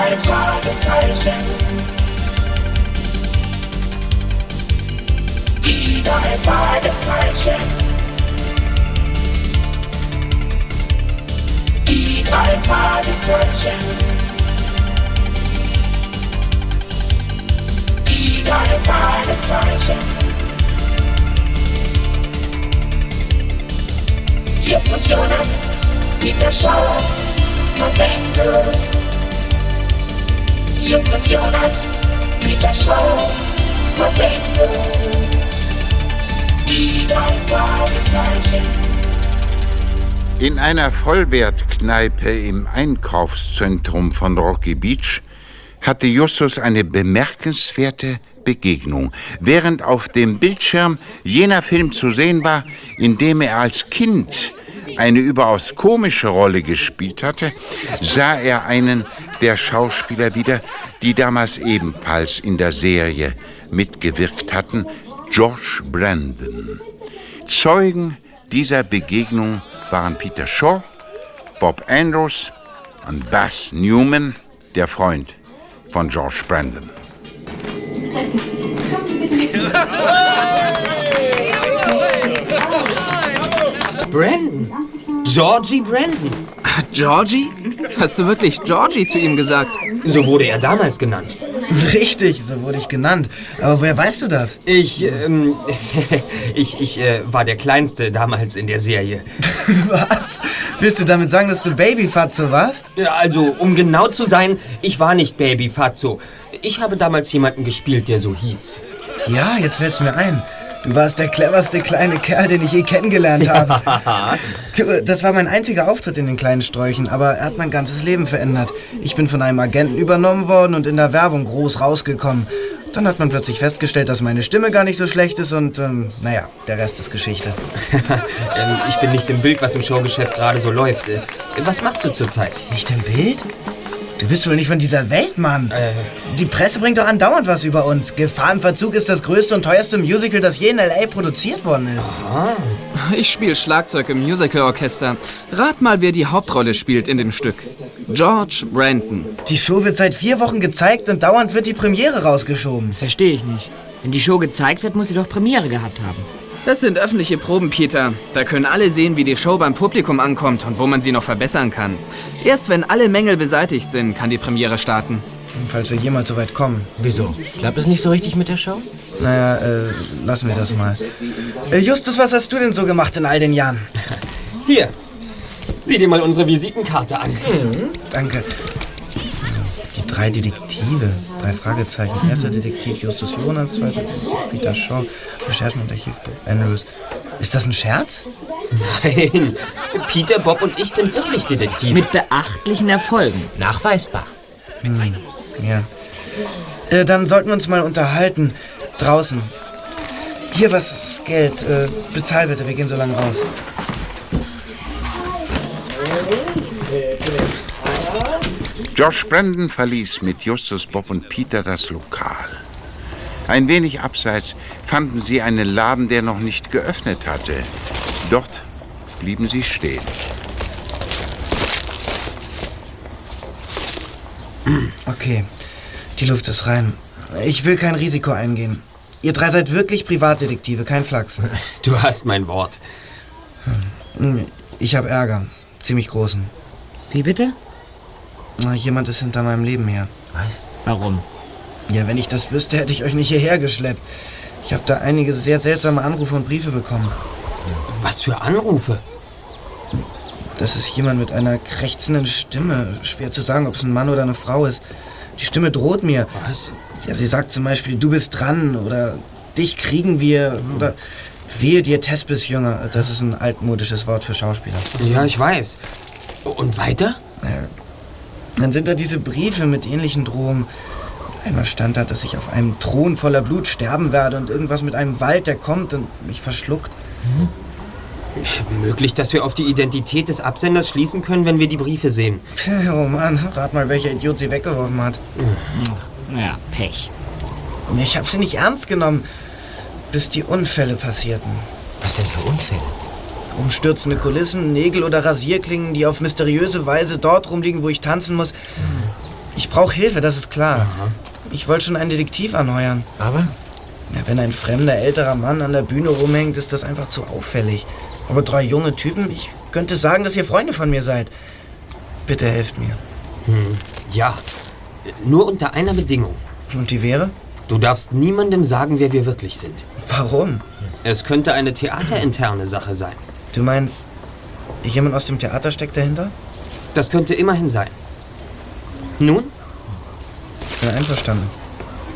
drei Fragezeichen. Die drei Fragezeichen. Die drei Fragezeichen. Die drei Fragezeichen. Justus Jonas, Peter Schauer, November. Justus Jonas, November. Die drei Fragezeichen. In einer Vollwertkneipe im Einkaufszentrum von Rocky Beach hatte Justus eine bemerkenswerte Begegnung, während auf dem Bildschirm jener Film zu sehen war, in dem er als Kind eine überaus komische Rolle gespielt hatte, sah er einen der Schauspieler wieder, die damals ebenfalls in der Serie mitgewirkt hatten, George Brandon. Zeugen dieser Begegnung waren Peter Shaw, Bob Andrews und Bass Newman, der Freund von George Brandon. Brandon. Georgie Brandon. Georgie? Hast du wirklich Georgie zu ihm gesagt? So wurde er damals genannt. Richtig, so wurde ich genannt. Aber woher weißt du das? Ich, ähm, ich, ich äh, war der Kleinste damals in der Serie. Was? Willst du damit sagen, dass du Babyfatzo warst? Ja, Also, um genau zu sein, ich war nicht Baby Fazzo. Ich habe damals jemanden gespielt, der so hieß. Ja, jetzt fällt's mir ein. Du warst der cleverste kleine Kerl, den ich je kennengelernt habe. Du, das war mein einziger Auftritt in den kleinen Sträuchen, aber er hat mein ganzes Leben verändert. Ich bin von einem Agenten übernommen worden und in der Werbung groß rausgekommen. Dann hat man plötzlich festgestellt, dass meine Stimme gar nicht so schlecht ist und, ähm, naja, der Rest ist Geschichte. ähm, ich bin nicht im Bild, was im Showgeschäft gerade so läuft. Äh, was machst du zurzeit? Nicht im Bild? Du bist wohl nicht von dieser Welt, Mann. Äh. Die Presse bringt doch andauernd was über uns. Gefahr im Verzug ist das größte und teuerste Musical, das je in L.A. produziert worden ist. Ich spiele Schlagzeug im Musicalorchester. Rat mal, wer die Hauptrolle spielt in dem Stück. George Brandon. Die Show wird seit vier Wochen gezeigt und dauernd wird die Premiere rausgeschoben. Das verstehe ich nicht. Wenn die Show gezeigt wird, muss sie doch Premiere gehabt haben. Das sind öffentliche Proben, Peter. Da können alle sehen, wie die Show beim Publikum ankommt und wo man sie noch verbessern kann. Erst wenn alle Mängel beseitigt sind, kann die Premiere starten. Falls wir jemals so weit kommen. Wieso? Klappt es nicht so richtig mit der Show? Naja, äh, lassen wir das mal. Äh, Justus, was hast du denn so gemacht in all den Jahren? Hier, sieh dir mal unsere Visitenkarte an. Danke. Die drei Detektive. Drei Fragezeichen. Erster Detektiv Justus Jonas, zweiter Detektiv Peter Shaw, Recherchenarchiv Bob Andrews. Ist das ein Scherz? Nein, Peter, Bob und ich sind wirklich Detektive. Mit beachtlichen Erfolgen. Nachweisbar. Ja. Äh, dann sollten wir uns mal unterhalten. Draußen. Hier, was ist Geld? Äh, bezahl bitte, wir gehen so lange raus. Josh Brandon verließ mit Justus, Bob und Peter das Lokal. Ein wenig abseits fanden sie einen Laden, der noch nicht geöffnet hatte. Dort blieben sie stehen. Okay, die Luft ist rein. Ich will kein Risiko eingehen. Ihr drei seid wirklich Privatdetektive, kein Flachs. Du hast mein Wort. Hm, Ich habe Ärger. Ziemlich großen. Wie bitte? Na, Jemand ist hinter meinem Leben her. Was? Warum? Ja, wenn ich das wüsste, hätte ich euch nicht hierher geschleppt. Ich habe da einige sehr seltsame Anrufe und Briefe bekommen. Was für Anrufe? Das ist jemand mit einer krächzenden Stimme. Schwer zu sagen, ob es ein Mann oder eine Frau ist. Die Stimme droht mir. Was? Ja, sie sagt zum Beispiel, du bist dran oder dich kriegen wir oder wehe dir Tespis Jünger. Das ist ein altmodisches Wort für Schauspieler. Ja, ich weiß. Und weiter? Naja, dann sind da diese Briefe mit ähnlichen Drohungen. Einmal stand da, dass ich auf einem Thron voller Blut sterben werde und irgendwas mit einem Wald, der kommt und mich verschluckt. Möglich, dass wir auf die Identität des Absenders schließen können, wenn wir die Briefe sehen. Oh Mann, rat mal, welcher Idiot sie weggeworfen hat. Ja, Pech. Ich habe sie nicht ernst genommen, bis die Unfälle passierten. Was denn für Unfälle? Umstürzende Kulissen, Nägel oder Rasierklingen, die auf mysteriöse Weise dort rumliegen, wo ich tanzen muss. Ich brauche Hilfe, das ist klar. Ich wollte schon einen Detektiv anheuern. Aber? Ja, wenn ein fremder älterer Mann an der Bühne rumhängt, ist das einfach zu auffällig. Aber drei junge Typen, ich könnte sagen, dass ihr Freunde von mir seid. Bitte helft mir. Ja, nur unter einer Bedingung. Und die wäre? Du darfst niemandem sagen, wer wir wirklich sind. Warum? Es könnte eine theaterinterne Sache sein. Du meinst, jemand aus dem Theater steckt dahinter? Das könnte immerhin sein. Nun? Bin einverstanden.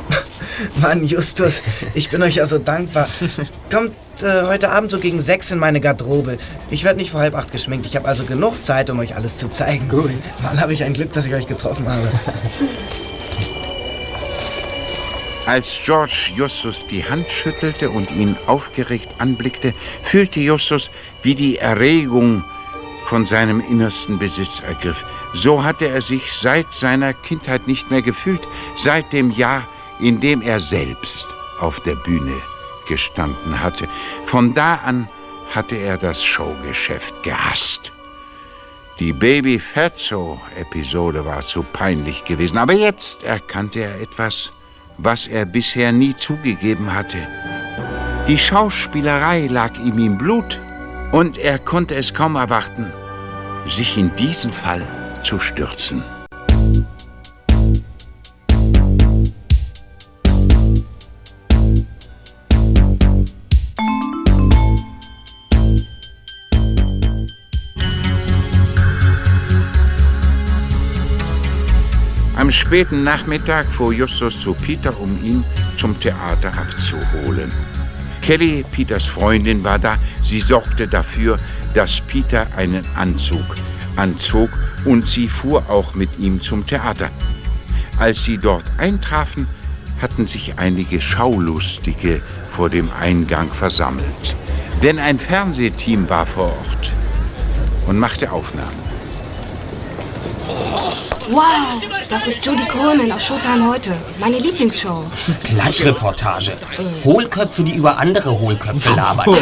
Mann, Justus, ich bin euch ja so dankbar. Kommt äh, heute Abend so gegen sechs in meine Garderobe. Ich werde nicht vor halb acht geschminkt. Ich habe also genug Zeit, um euch alles zu zeigen. Gut. Mann, habe ich ein Glück, dass ich euch getroffen habe. Als George Justus die Hand schüttelte und ihn aufgeregt anblickte, fühlte Justus, wie die Erregung von seinem innersten Besitz ergriff. So hatte er sich seit seiner Kindheit nicht mehr gefühlt, seit dem Jahr, in dem er selbst auf der Bühne gestanden hatte. Von da an hatte er das Showgeschäft gehasst. Die Baby Fatso-Episode war zu peinlich gewesen, aber jetzt erkannte er etwas, was er bisher nie zugegeben hatte. Die Schauspielerei lag ihm im Blut und er konnte es kaum erwarten, sich in diesen Fall zu stürzen. Am späten Nachmittag fuhr Justus zu Peter, um ihn zum Theater abzuholen. Kelly, Peters Freundin, war da. Sie sorgte dafür, dass Peter einen Anzug anzog und sie fuhr auch mit ihm zum Theater. Als sie dort eintrafen, hatten sich einige Schaulustige vor dem Eingang versammelt. Denn ein Fernsehteam war vor Ort und machte Aufnahmen. Wow, das ist Judy Coleman aus Showtime heute. Meine Lieblingsshow. Klatschreportage. Hohlköpfe, die über andere Hohlköpfe labern.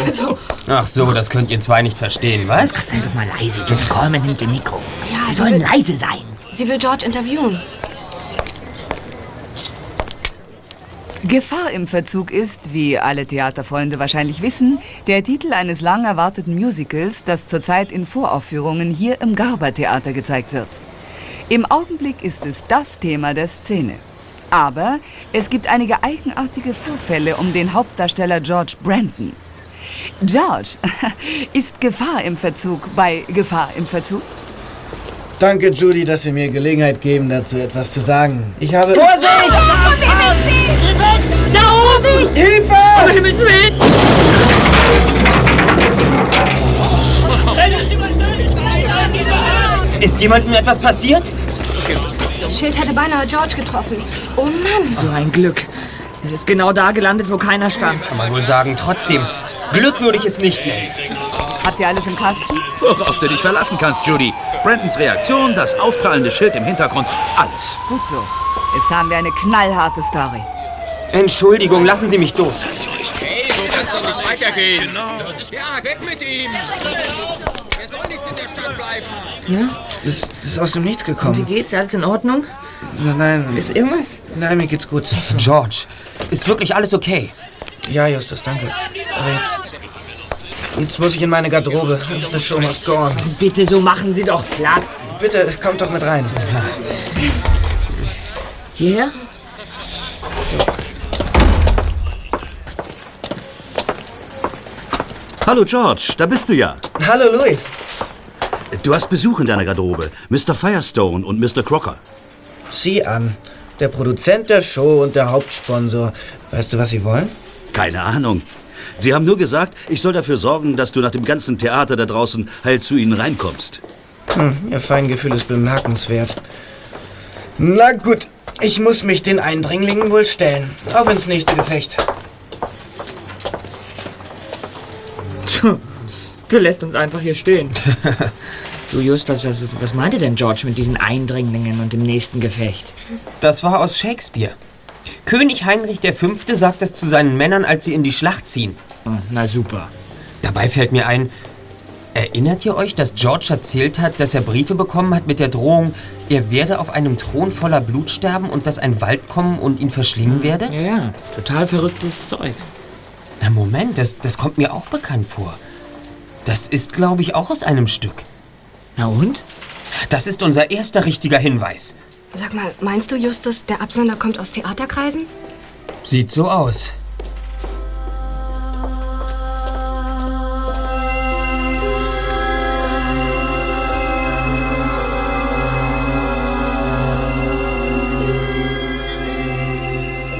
Ach so, das könnt ihr zwei nicht verstehen, was? Sei doch mal leise, Judy Coleman nimmt den Mikro. Ja, Wir sie sollen will, leise sein. sie will George interviewen. Gefahr im Verzug ist, wie alle Theaterfreunde wahrscheinlich wissen, der Titel eines lang erwarteten Musicals, das zurzeit in Voraufführungen hier im Garber-Theater gezeigt wird. Im Augenblick ist es das Thema der Szene. Aber es gibt einige eigenartige Vorfälle um den Hauptdarsteller George Brandon. George, ist Gefahr im Verzug bei Gefahr im Verzug? Danke, Judy, dass Sie mir Gelegenheit geben, dazu etwas zu sagen. Ich habe... Ist jemandem etwas passiert? Das Schild hätte beinahe George getroffen. Oh Mann. So ein Glück. Es ist genau da gelandet, wo keiner stand. Kann man wohl sagen. Trotzdem, Glück würde ich es nicht nennen. Habt ihr alles im Kasten? Worauf du dich verlassen kannst, Judy. Brandons Reaktion, das aufprallende Schild im Hintergrund, alles. Gut so. Jetzt haben wir eine knallharte Story. Entschuldigung, lassen Sie mich durch. Hey, so kann's doch nicht weitergehen. Ja, weg mit ihm. Er soll nicht in der Stadt bleiben. Das, das ist aus dem Nichts Wie gekommen. geht's? Alles in Ordnung? Nein, nein, Ist irgendwas? nein, mir geht's gut. George, ist wirklich alles okay? Ja, Justus, danke. Aber jetzt... Jetzt muss ich in meine Garderobe. The show must go on. Bitte, so machen Sie doch Platz. Bitte, kommt doch mit rein. Hierher? Hallo George, da bist du ja. Hallo, Louis. Du hast Besuch in deiner Garderobe. Mr. Firestone und Mr. Crocker. Sieh an. Der Produzent der Show und der Hauptsponsor. Weißt du, was sie wollen? Keine Ahnung. Sie haben nur gesagt, ich soll dafür sorgen, dass du nach dem ganzen Theater da draußen heil zu ihnen reinkommst. Hm, ihr Feingefühl ist bemerkenswert. Na gut, ich muss mich den Eindringlingen wohl stellen. Auf ins nächste Gefecht. Du lässt uns einfach hier stehen. du Justus, was, ist, was meinte denn George mit diesen Eindringlingen und dem nächsten Gefecht? Das war aus Shakespeare. König Heinrich V. sagt das zu seinen Männern, als sie in die Schlacht ziehen. Hm, Na super. Dabei fällt mir ein, erinnert ihr euch, dass George erzählt hat, dass er Briefe bekommen hat mit der Drohung, er werde auf einem Thron voller Blut sterben und dass ein Wald kommen und ihn verschlingen werde? Ja, ja, total verrücktes Zeug. Na Moment, das, das kommt mir auch bekannt vor. Das ist, glaube ich, auch aus einem Stück. Na und? Das ist unser erster richtiger Hinweis. Sag mal, meinst du, Justus, der Absender kommt aus Theaterkreisen? Sieht so aus.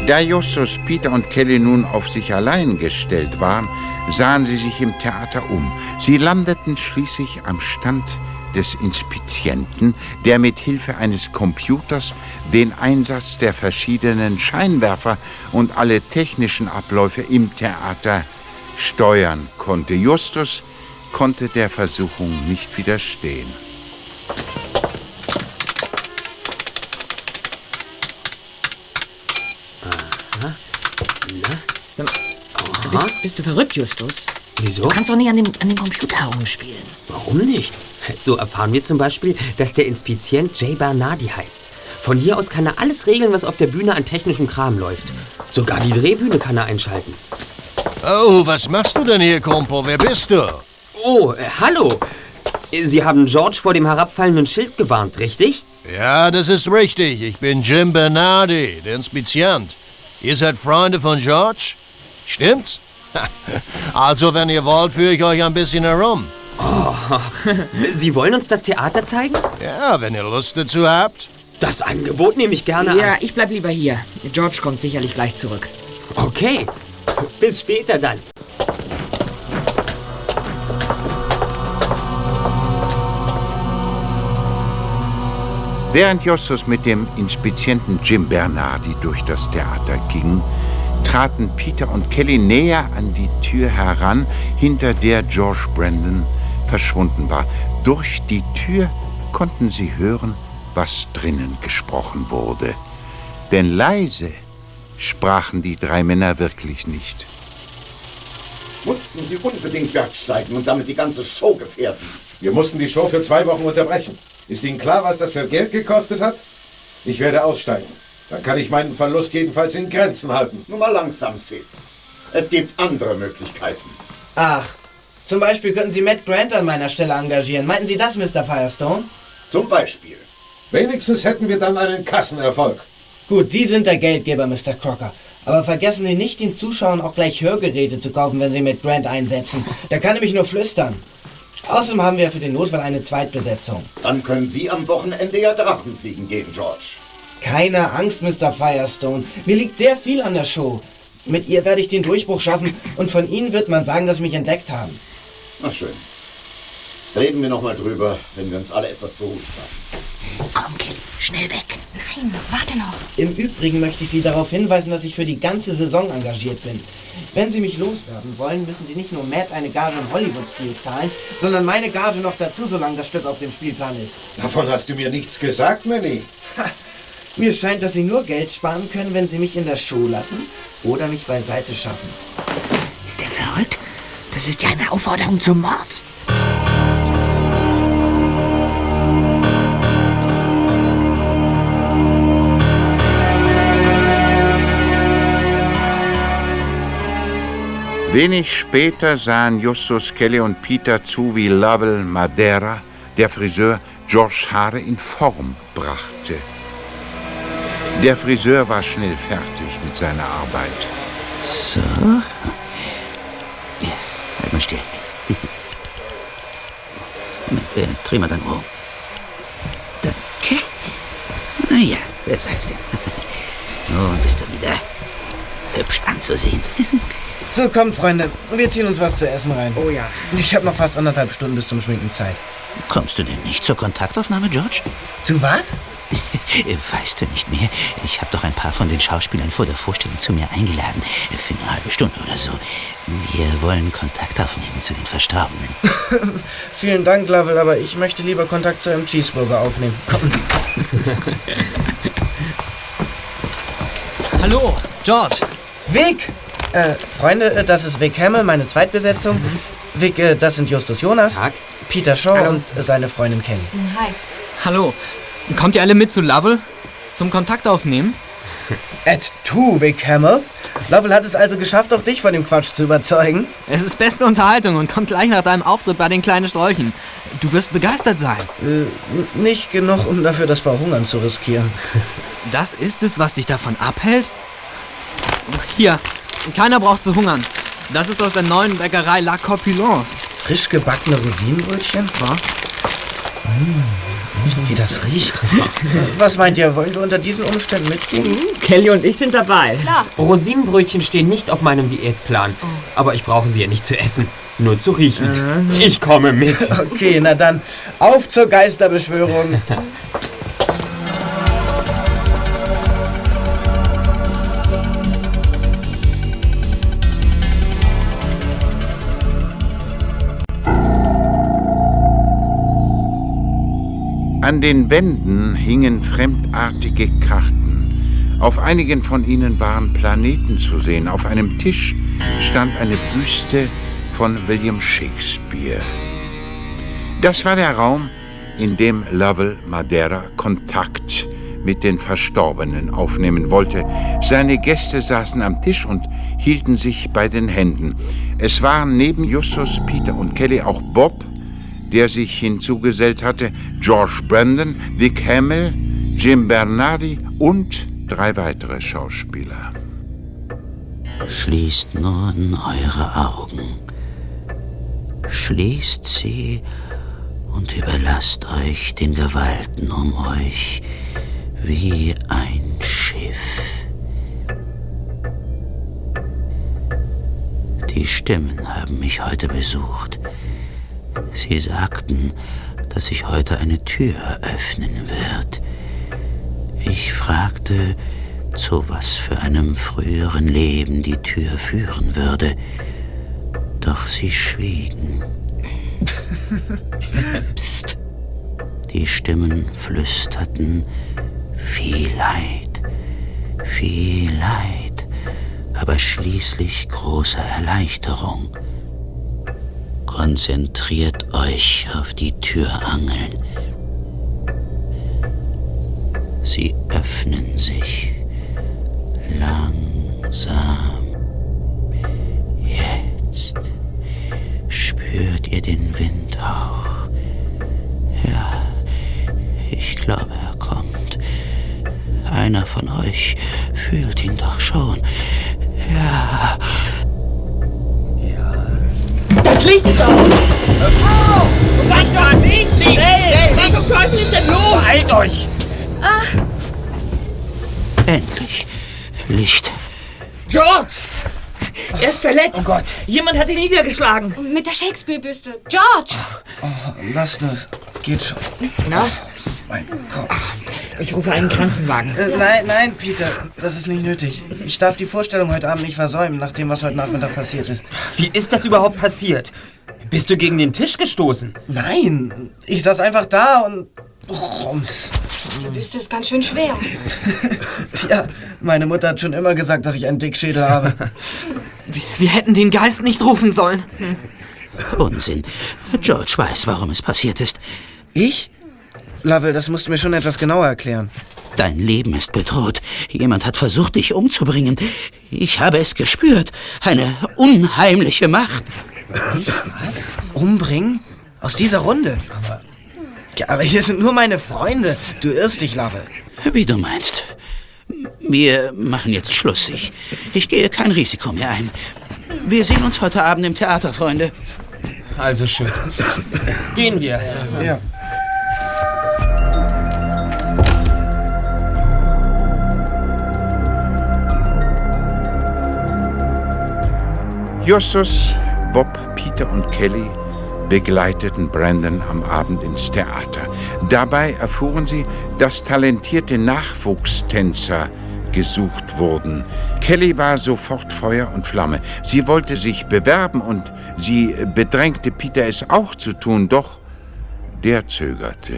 Da Justus, Peter und Kelly nun auf sich allein gestellt waren, sahen sie sich im Theater um. Sie landeten schließlich am Stand des Inspizienten, der mit Hilfe eines Computers den Einsatz der verschiedenen Scheinwerfer und alle technischen Abläufe im Theater steuern konnte. Justus konnte der Versuchung nicht widerstehen. Sag mal, bist, bist du verrückt, Justus? Wieso? Du kannst doch nicht an dem, an dem Computer herumspielen. Warum nicht? So erfahren wir zum Beispiel, dass der Inspizient Jay Bernardi heißt. Von hier aus kann er alles regeln, was auf der Bühne an technischem Kram läuft. Sogar die Drehbühne kann er einschalten. Oh, was machst du denn hier, Kompo? Wer bist du? Oh, äh, hallo. Sie haben George vor dem herabfallenden Schild gewarnt, richtig? Ja, das ist richtig. Ich bin Jim Bernardi, der Inspizient. Ihr seid Freunde von George? Stimmt's? Also, wenn ihr wollt, führe ich euch ein bisschen herum. Oh, Sie wollen uns das Theater zeigen? Ja, wenn ihr Lust dazu habt. Das Angebot nehme ich gerne Ja, an. ich bleib lieber hier. George kommt sicherlich gleich zurück. Okay. Bis später dann. Während Justus mit dem Inspizienten Jim Bernardi durch das Theater ging, traten Peter und Kelly näher an die Tür heran, hinter der George Brandon verschwunden war. Durch die Tür konnten sie hören, was drinnen gesprochen wurde. Denn leise sprachen die drei Männer wirklich nicht. Mussten Sie unbedingt bergsteigen und damit die ganze Show gefährden? Wir mussten die Show für zwei Wochen unterbrechen. Ist Ihnen klar, was das für Geld gekostet hat? Ich werde aussteigen. Dann kann ich meinen Verlust jedenfalls in Grenzen halten. Nur mal langsam, Sid. Es gibt andere Möglichkeiten. Ach, zum Beispiel könnten Sie Matt Grant an meiner Stelle engagieren. Meinten Sie das, Mr. Firestone? Zum Beispiel. Wenigstens hätten wir dann einen Kassenerfolg. Gut, Sie sind der Geldgeber, Mr. Crocker. Aber vergessen Sie nicht, den Zuschauern auch gleich Hörgeräte zu kaufen, wenn Sie Matt Grant einsetzen. Der kann nämlich nur flüstern. Außerdem haben wir für den Notfall eine Zweitbesetzung. Dann können Sie am Wochenende ja Drachenfliegen gehen, George. Keine Angst, Mr. Firestone. Mir liegt sehr viel an der Show. Mit ihr werde ich den Durchbruch schaffen und von Ihnen wird man sagen, dass Sie mich entdeckt haben. Na schön. Reden wir noch mal drüber, wenn wir uns alle etwas beruhigt haben. Komm, Kelly, schnell weg. Nein, warte noch. Im Übrigen möchte ich Sie darauf hinweisen, dass ich für die ganze Saison engagiert bin. Wenn Sie mich loswerden wollen, müssen Sie nicht nur Matt eine Gage im Hollywood-Stil zahlen, sondern meine Gage noch dazu, solange das Stück auf dem Spielplan ist. Davon hast du mir nichts gesagt, Manny. Mir scheint, dass Sie nur Geld sparen können, wenn Sie mich in der Show lassen oder mich beiseite schaffen. Ist der verrückt? Das ist ja eine Aufforderung zum Mord. Wenig später sahen Justus, Kelly und Peter zu, wie Lovell Madeira, der Friseur, George Haare in Form brachte. Der Friseur war schnell fertig mit seiner Arbeit. So. Ja, halt mal still. Moment, äh, dreh mal dann um. Danke. Na ja, wer seid's denn? Nun bist du wieder hübsch anzusehen. So, kommt, Freunde. Wir ziehen uns was zu essen rein. Oh ja. Ich habe noch fast anderthalb Stunden bis zum Schminken Zeit. Kommst du denn nicht zur Kontaktaufnahme, George? Zu was? Weißt du nicht mehr? Ich habe doch ein paar von den Schauspielern vor der Vorstellung zu mir eingeladen. Für eine halbe Stunde oder so. Wir wollen Kontakt aufnehmen zu den Verstorbenen. Vielen Dank, Lovell, aber ich möchte lieber Kontakt zu einem Cheeseburger aufnehmen. Komm. Hallo, George. Vic! Äh, Freunde, äh, das ist Vic Hamill, meine Zweitbesetzung. Vic, äh, das sind Justus Jonas, Peter Shaw Hallo. und seine Freundin Kelly. Hi. Hallo. Kommt ihr alle mit zu Lovell? Zum Kontakt aufnehmen? Et tu, Vic Hammer. Lovell hat es also geschafft, auch dich von dem Quatsch zu überzeugen. Es ist beste Unterhaltung und kommt gleich nach deinem Auftritt bei den kleinen Strolchen. Du wirst begeistert sein. Äh, nicht genug, um dafür das Verhungern zu riskieren. Das ist es, was dich davon abhält? Hier, keiner braucht zu hungern. Das ist aus der neuen Bäckerei La Corpulence. Frisch gebackene Rosinenbrötchen? Ja. Mmh, wie das riecht. Was meint ihr, wollen wir unter diesen Umständen mitgehen? Kelly und ich sind dabei. Klar. Rosinenbrötchen stehen nicht auf meinem Diätplan. Aber ich brauche sie ja nicht zu essen, nur zu riechen. Ich komme mit. Okay, na dann, auf zur Geisterbeschwörung. An den Wänden hingen fremdartige Karten. Auf einigen von ihnen waren Planeten zu sehen. Auf einem Tisch stand eine Büste von William Shakespeare. Das war der Raum, in dem Lovell Madeira Kontakt mit den Verstorbenen aufnehmen wollte. Seine Gäste saßen am Tisch und hielten sich bei den Händen. Es waren neben Justus, Peter und Kelly auch Bob, der sich hinzugesellt hatte, George Brandon, Vic Hamill, Jim Bernardi und drei weitere Schauspieler. Schließt nun eure Augen. Schließt sie und überlasst euch den Gewalten um euch wie ein Schiff. Die Stimmen haben mich heute besucht. Sie sagten, dass sich heute eine Tür öffnen wird. Ich fragte, zu was für einem früheren Leben die Tür führen würde. Doch sie schwiegen. Psst. Die Stimmen flüsterten viel Leid, viel Leid, aber schließlich große Erleichterung. Konzentriert euch auf die Türangeln. Sie öffnen sich langsam. Jetzt spürt ihr den Windhauch. Ja, ich glaube, er kommt. Einer von euch fühlt ihn doch schon. Ja. Das Licht ist aus! Oh! Was war Licht? Licht! Hey, was zum Teufel ist denn los? Beeilt euch! Ah, Endlich. Licht. George! Er ist verletzt. Oh Gott. Jemand hat ihn niedergeschlagen. mit der Shakespeare-Büste. George! Oh, lass nur, es geht schon. Na? Mein Kopf. Ich rufe einen Krankenwagen. Äh, nein, nein, Peter, das ist nicht nötig. Ich darf die Vorstellung heute Abend nicht versäumen, nach dem, was heute Nachmittag passiert ist. Wie ist das überhaupt passiert? Bist du gegen den Tisch gestoßen? Nein, ich saß einfach da und rums. Die Büste ist ganz schön schwer. Tja, meine Mutter hat schon immer gesagt, dass ich einen Dickschädel habe. Wir, wir hätten den Geist nicht rufen sollen. Unsinn. George weiß, warum es passiert ist. Ich? Lovell, das musst du mir schon etwas genauer erklären. Dein Leben ist bedroht. Jemand hat versucht, dich umzubringen. Ich habe es gespürt. Eine unheimliche Macht. Was? Umbringen? Aus dieser Runde? Aber, ja, aber hier sind nur meine Freunde. Du irrst dich, Lovell. Wie du meinst. Wir machen jetzt Schluss. Ich, ich gehe kein Risiko mehr ein. Wir sehen uns heute Abend im Theater, Freunde. Also schön. Gehen wir. Ja. Justus, Bob, Peter und Kelly begleiteten Brandon am Abend ins Theater. Dabei erfuhren sie, dass talentierte Nachwuchstänzer gesucht wurden. Kelly war sofort Feuer und Flamme. Sie wollte sich bewerben und sie bedrängte Peter es auch zu tun, doch der zögerte.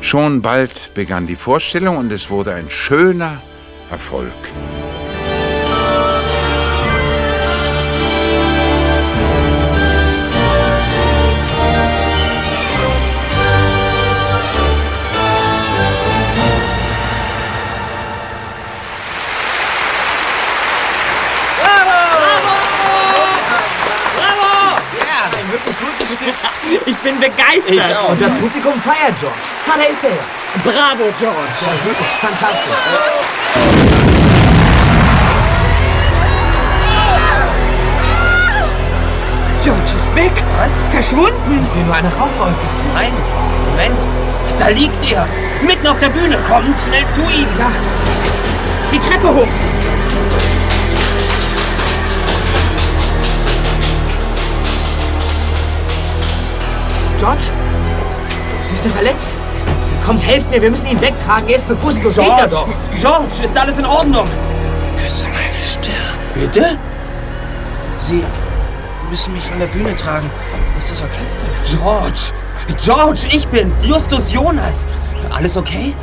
Schon bald begann die Vorstellung und es wurde ein schöner Erfolg. Bin begeistert. Ich auch. Und das Publikum feiert George. Ah, da ist er. Bravo, George. Das ist wirklich fantastisch. George ist weg. Was? Verschwunden. Ich sehe nur eine Rauchwolke. Nein, Moment. Da liegt er. Mitten auf der Bühne. Kommt schnell zu ihm. Ja. Die Treppe hoch. George? Ist er verletzt? Kommt, helft mir, wir müssen ihn wegtragen. Er ist bewusstlos. Geht er George, doch. George, ist alles in Ordnung? Küsse meine Stirn. Bitte? Sie müssen mich von der Bühne tragen. Wo ist das Orchester? George! George, ich bin's, Justus Jonas. Alles okay?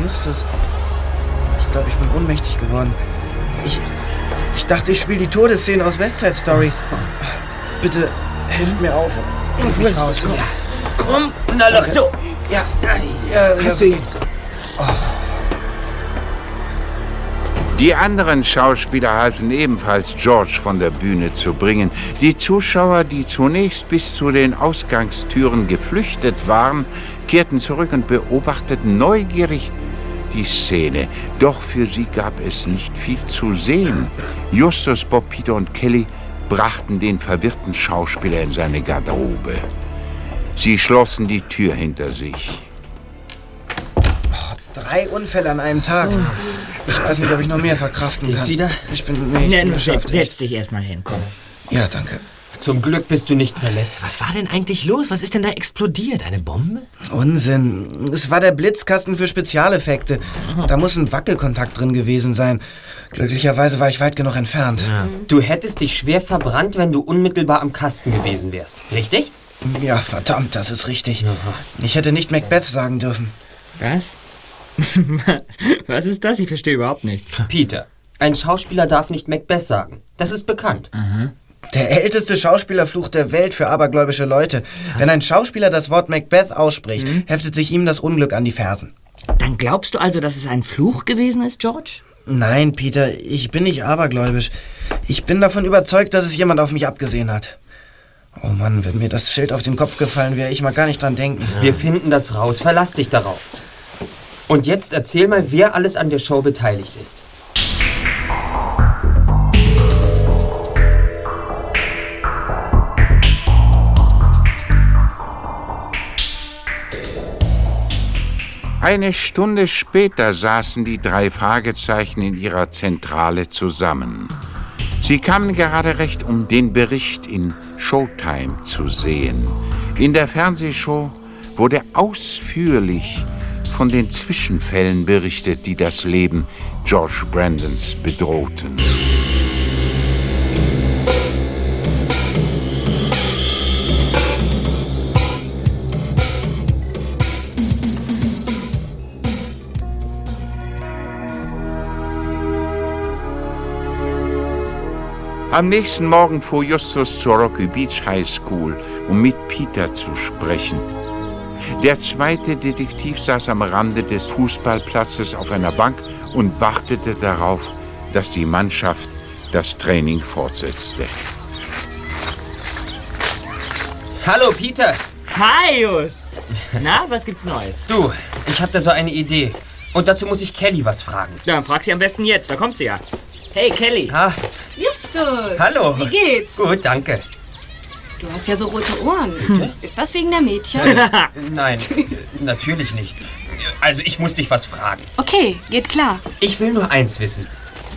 Justus. Ich glaube, ich bin ohnmächtig geworden. Ich. Ich dachte, ich spiele die Todesszene aus West Side Story. Bitte helft mir auf. Hilf mich raus. Ja. Komm, na los. So. Ja. Ja, ja Hast so du ihn? geht's. Die anderen Schauspieler halfen ebenfalls, George von der Bühne zu bringen. Die Zuschauer, die zunächst bis zu den Ausgangstüren geflüchtet waren, kehrten zurück und beobachteten neugierig die Szene. Doch für sie gab es nicht viel zu sehen. Justus, Bob, Peter und Kelly brachten den verwirrten Schauspieler in seine Garderobe. Sie schlossen die Tür hinter sich. Drei Unfälle an einem Tag. Ich weiß nicht, ob ich noch mehr verkraften Geht's kann. wieder? Ich bin. Nee, ich Nee, geschafft. setz dich erstmal hin, komm. Ja, danke. Zum Glück bist du nicht verletzt. Was war denn eigentlich los? Was ist denn da explodiert? Eine Bombe? Unsinn. Es war der Blitzkasten für Spezialeffekte. Da muss ein Wackelkontakt drin gewesen sein. Glücklicherweise war ich weit genug entfernt. Du hättest dich schwer verbrannt, wenn du unmittelbar am Kasten gewesen wärst. Richtig? Ja, verdammt, das ist richtig. Ich hätte nicht Macbeth sagen dürfen. Was? Was ist das? Ich verstehe überhaupt nichts. Peter, ein Schauspieler darf nicht Macbeth sagen. Das ist bekannt. Der älteste Schauspielerfluch der Welt für abergläubische Leute. Wenn ein Schauspieler das Wort Macbeth ausspricht, heftet sich ihm das Unglück an die Fersen. Dann glaubst du also, dass es ein Fluch gewesen ist, George? Nein, Peter, ich bin nicht abergläubisch. Ich bin davon überzeugt, dass es jemand auf mich abgesehen hat. Oh Mann, wenn mir das Schild auf den Kopf gefallen wäre, ich mal gar nicht dran denken. Wir finden das raus. Verlass dich darauf. Und jetzt erzähl mal, wer alles an der Show beteiligt ist. Eine Stunde später saßen die drei Fragezeichen in ihrer Zentrale zusammen. Sie kamen gerade recht, um den Bericht in Showtime zu sehen. In der Fernsehshow wurde ausführlich von den Zwischenfällen berichtet, die das Leben George Brandons bedrohten. Am nächsten Morgen fuhr Justus zur Rocky Beach High School, um mit Peter zu sprechen. Der zweite Detektiv saß am Rande des Fußballplatzes auf einer Bank und wartete darauf, dass die Mannschaft das Training fortsetzte. Hallo, Peter. Hi, Just. Na, was gibt's Neues? Du, ich habe da so eine Idee. Und dazu muss ich Kelly was fragen. Dann frag sie am besten jetzt, da kommt sie ja. Hey, Kelly. Ah, Justus! hallo. Wie geht's? Gut, danke. Du hast ja so rote Ohren. Ist das wegen der Mädchen? Nein, natürlich nicht. Also, ich muss dich was fragen. Okay, geht klar. Ich will nur eins wissen.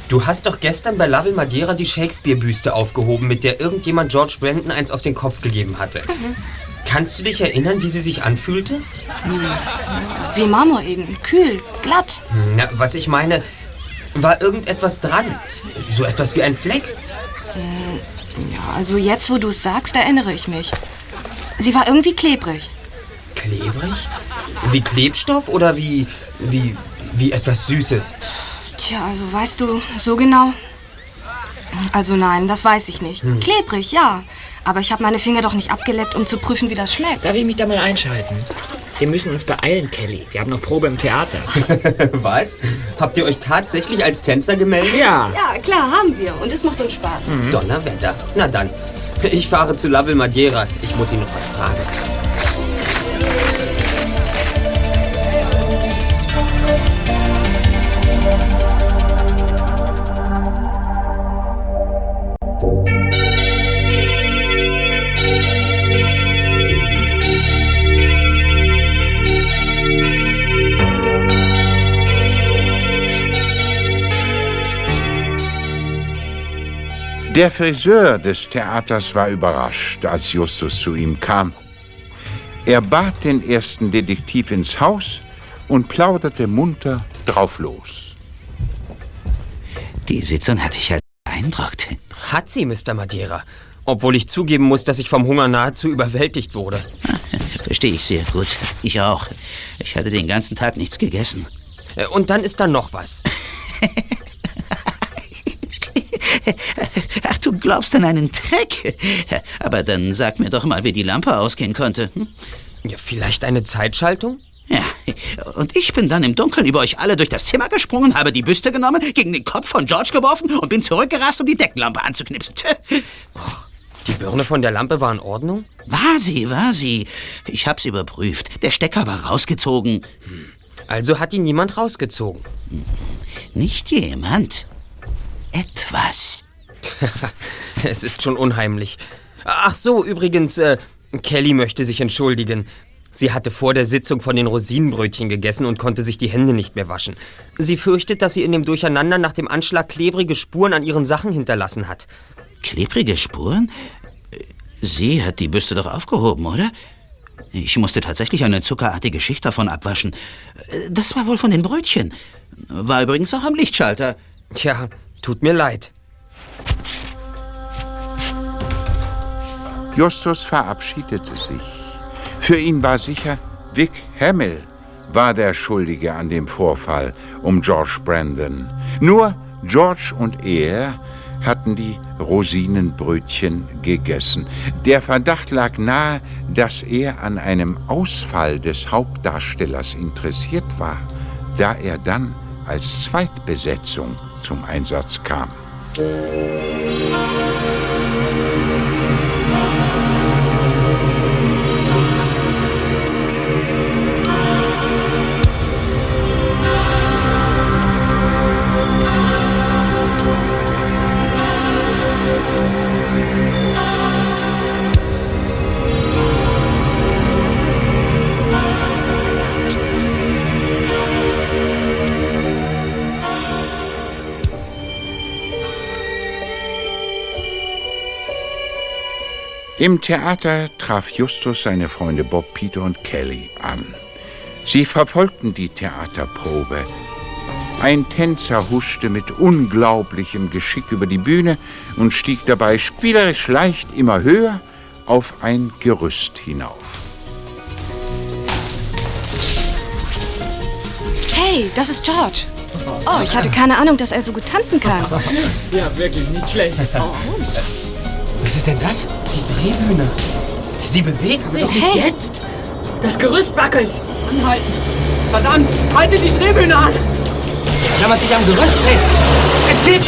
Du hast doch gestern bei Lovell Madeira die Shakespeare-Büste aufgehoben, mit der irgendjemand George Brandon eins auf den Kopf gegeben hatte. Kannst du dich erinnern, wie sie sich anfühlte? Wie Marmor eben. Kühl, glatt. Na, was ich meine, war irgendetwas dran? So etwas wie ein Fleck? Ja, also jetzt, wo du es sagst, erinnere ich mich. Sie war irgendwie klebrig. Klebrig? Wie Klebstoff oder wie. wie. wie etwas Süßes? Tja, also weißt du, so genau. Also nein, das weiß ich nicht. Hm. Klebrig, ja. Aber ich habe meine Finger doch nicht abgeleckt, um zu prüfen, wie das schmeckt. Darf ich mich da mal einschalten? Wir müssen uns beeilen, Kelly. Wir haben noch Probe im Theater. Was? Habt ihr euch tatsächlich als Tänzer gemeldet? Ja. Ja, klar, haben wir. Und es macht uns Spaß. Donnerwetter. Na dann. Ich fahre zu Lovell Madeira. Ich muss ihn noch was fragen. Der Friseur des Theaters war überrascht, als Justus zu ihm kam. Er bat den ersten Detektiv ins Haus und plauderte munter drauf los. Die Sitzung hatte ich halt beeindruckt. Hat sie, Mr. Madeira. Obwohl ich zugeben muss, dass ich vom Hunger nahezu überwältigt wurde. Verstehe ich sehr gut. Ich auch. Ich hatte den ganzen Tag nichts gegessen. Äh, Und dann ist da noch was. Ach, du glaubst an einen Trick? Aber dann sag mir doch mal, wie die Lampe ausgehen konnte. Hm? Ja, vielleicht eine Zeitschaltung? Ja, und ich bin dann im Dunkeln über euch alle durch das Zimmer gesprungen, habe die Büste genommen, gegen den Kopf von George geworfen und bin zurückgerast, um die Deckenlampe anzuknipsen. Tö. Die Birne von der Lampe war in Ordnung? War sie, war sie. Ich hab's überprüft. Der Stecker war rausgezogen. Also hat ihn niemand rausgezogen. Nicht jemand. Etwas. es ist schon unheimlich. Ach so, übrigens, äh, Kelly möchte sich entschuldigen. Sie hatte vor der Sitzung von den Rosinenbrötchen gegessen und konnte sich die Hände nicht mehr waschen. Sie fürchtet, dass sie in dem Durcheinander nach dem Anschlag klebrige Spuren an ihren Sachen hinterlassen hat. Klebrige Spuren? Sie hat die Büste doch aufgehoben, oder? Ich musste tatsächlich eine zuckerartige Schicht davon abwaschen. Das war wohl von den Brötchen. War übrigens auch am Lichtschalter. Tja, tut mir leid. Justus verabschiedete sich. Für ihn war sicher, Vic Hamill war der Schuldige an dem Vorfall um George Brandon. Nur George und er hatten die Rosinenbrötchen gegessen. Der Verdacht lag nahe, dass er an einem Ausfall des Hauptdarstellers interessiert war, da er dann als Zweitbesetzung zum Einsatz kam. Im Theater traf Justus seine Freunde Bob, Peter und Kelly an. Sie verfolgten die Theaterprobe. Ein Tänzer huschte mit unglaublichem Geschick über die Bühne und stieg dabei spielerisch leicht immer höher auf ein Gerüst hinauf. Hey, das ist George. Oh, ich hatte keine Ahnung, dass er so gut tanzen kann. Ja, wirklich nicht schlecht. Was ist denn das? Die Drehbühne. Sie bewegt sich. Doch nicht Hey. jetzt. Das Gerüst wackelt. Anhalten! Verdammt! Haltet die Drehbühne an! Klammert sich am Gerüst fest. Es kippt!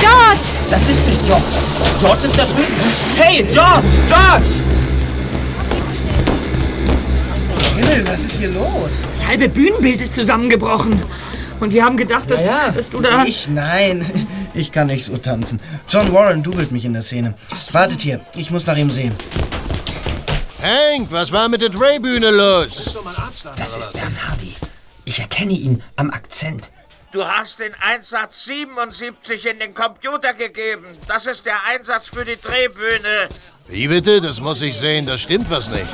George! Das ist nicht George. George ist da drüben. Hey, George! George! Himmel, was ist hier los? Das halbe Bühnenbild ist zusammengebrochen. Und wir haben gedacht, dass, dass du da... Ich? Nein, ich kann nicht so tanzen. John Warren dubelt mich in der Szene. Wartet hier, ich muss nach ihm sehen. Hank, was war mit der Drehbühne los? Das ist Bernhardi. Ich erkenne ihn am Akzent. Du hast den Einsatz 77 in den Computer gegeben. Das ist der Einsatz für die Drehbühne. Wie bitte? Das muss ich sehen, da stimmt was nicht.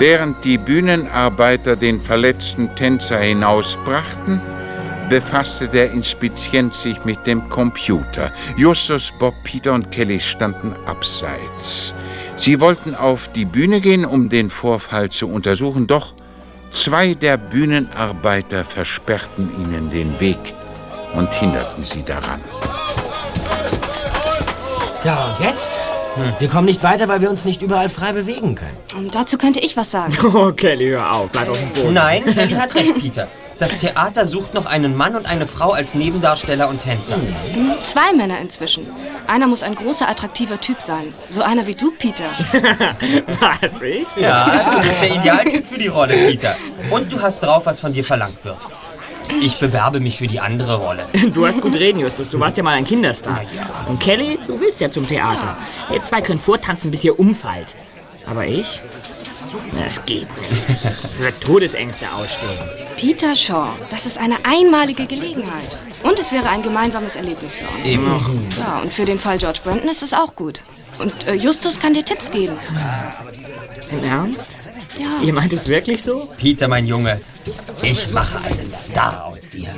Während die Bühnenarbeiter den verletzten Tänzer hinausbrachten, befasste der Inspizient sich mit dem Computer. Justus, Bob, Peter und Kelly standen abseits. Sie wollten auf die Bühne gehen, um den Vorfall zu untersuchen, doch zwei der Bühnenarbeiter versperrten ihnen den Weg und hinderten sie daran. Ja, und jetzt? Hm, Wir kommen nicht weiter, weil wir uns nicht überall frei bewegen können. Und dazu könnte ich was sagen. Oh, Kelly, hör auf. Bleib auf dem Boden. Nein, Kelly hat recht, Peter. Das Theater sucht noch einen Mann und eine Frau als Nebendarsteller und Tänzer. Hm, Zwei Männer inzwischen. Einer muss ein großer, attraktiver Typ sein. So einer wie du, Peter. Was, ich? Ja, du bist der Idealtyp für die Rolle, Peter. Und du hast drauf, was von dir verlangt wird. Ich bewerbe mich für die andere Rolle. Du hast gut reden, Justus. Du warst ja mal ein Kinderstar. Und Kelly, du willst ja zum Theater. Ihr zwei könnt vortanzen, bis ihr umfallt. Aber ich? Das geht nicht. Ich würde Todesängste ausstehen. Peter Shaw, das ist eine einmalige Gelegenheit. Und es wäre ein gemeinsames Erlebnis für uns. Eben. Ja, und für den Fall George Brandon ist es auch gut. Und äh, Justus kann dir Tipps geben. Im Ernst? Ja. Ihr meint es wirklich so? Peter, mein Junge, ich mache einen Star aus dir.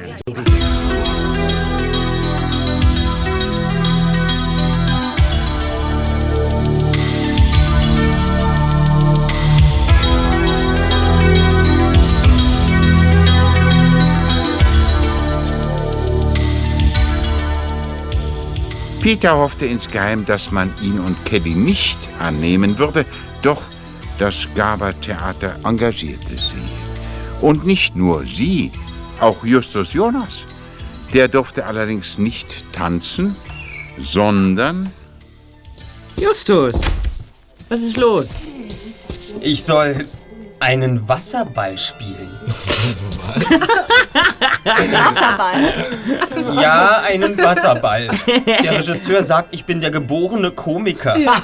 Peter hoffte insgeheim, dass man ihn und Kelly nicht annehmen würde, doch das Gaber-Theater engagierte sie. Und nicht nur sie, auch Justus Jonas. Der durfte allerdings nicht tanzen, sondern Justus, was ist los? Ich soll einen Wasserball spielen. Wasserball. Ja, einen Wasserball. Der Regisseur sagt, ich bin der geborene Komiker. Ja.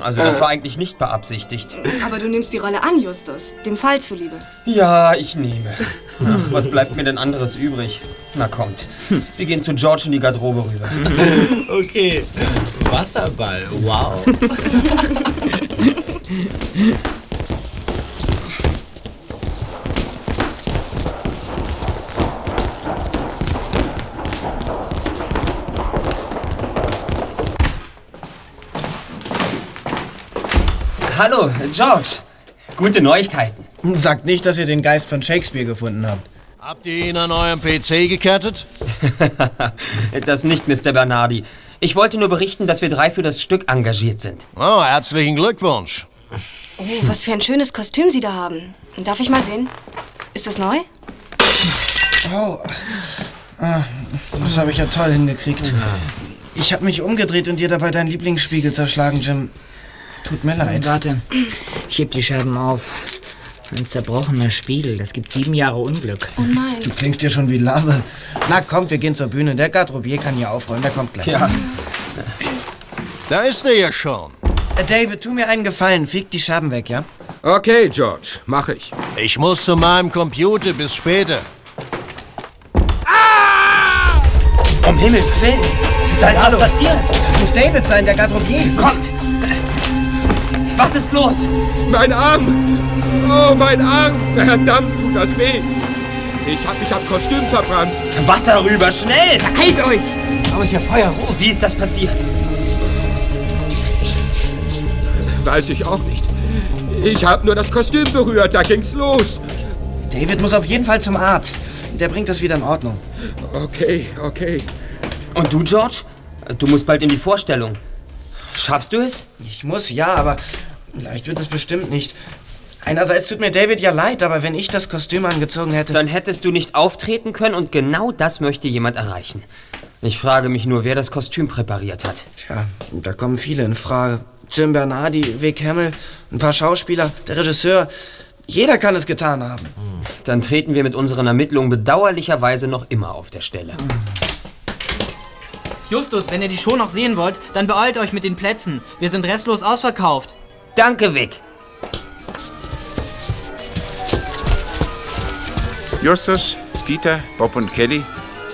Also das war eigentlich nicht beabsichtigt. Aber du nimmst die Rolle an, Justus. Dem Fall zuliebe. Ja, ich nehme. Ach, was bleibt mir denn anderes übrig? Na kommt, wir gehen zu George in die Garderobe rüber. Okay. Wasserball, wow. Hallo, George. Gute Neuigkeiten. Sagt nicht, dass ihr den Geist von Shakespeare gefunden habt. Habt ihr ihn an eurem PC gekettet? Das nicht, Mr. Bernardi. Ich wollte nur berichten, dass wir drei für das Stück engagiert sind. Oh, herzlichen Glückwunsch. Oh, was für ein schönes Kostüm Sie da haben. Darf ich mal sehen? Ist das neu? Oh, ah, das habe ich ja toll hingekriegt. Ich habe mich umgedreht und dir dabei deinen Lieblingsspiegel zerschlagen, Jim. Tut mir leid. Warte, ich heb die Scherben auf. Ein zerbrochener Spiegel, das gibt sieben Jahre Unglück. Oh nein. Du klingst dir schon wie Lava. Na kommt, wir gehen zur Bühne. Der Garderobier kann hier aufräumen, der kommt gleich. Ja. Da ist er ja schon. Äh, David, tu mir einen Gefallen. Feg die Scherben weg, ja? Okay, George, mach ich. Ich muss zu meinem Computer. Bis später. Um Himmels Willen! Da ist was passiert! Das muss David sein, der Garderobier. Kommt! Was ist los? Mein Arm! Oh, mein Arm! Verdammt, tut das weh! Ich hab mich am Kostüm verbrannt. Wasser rüber, schnell! Halt euch! Aber ist ja feuerrot. Wie ist das passiert? Weiß ich auch nicht. Ich hab nur das Kostüm berührt, da ging's los. David muss auf jeden Fall zum Arzt. Der bringt das wieder in Ordnung. Okay, okay. Und du, George? Du musst bald in die Vorstellung. Schaffst du es? Ich muss, ja, aber leicht wird es bestimmt nicht. Einerseits tut mir David ja leid, aber wenn ich das Kostüm angezogen hätte... Dann hättest du nicht auftreten können und genau das möchte jemand erreichen. Ich frage mich nur, wer das Kostüm präpariert hat. Tja, da kommen viele in Frage. Jim Bernardi, Vic Hamill, ein paar Schauspieler, der Regisseur. Jeder kann es getan haben. Dann treten wir mit unseren Ermittlungen bedauerlicherweise noch immer auf der Stelle. Justus, wenn ihr die Show noch sehen wollt, dann beeilt euch mit den Plätzen. Wir sind restlos ausverkauft. Danke, Vic. Justus, Peter, Bob und Kelly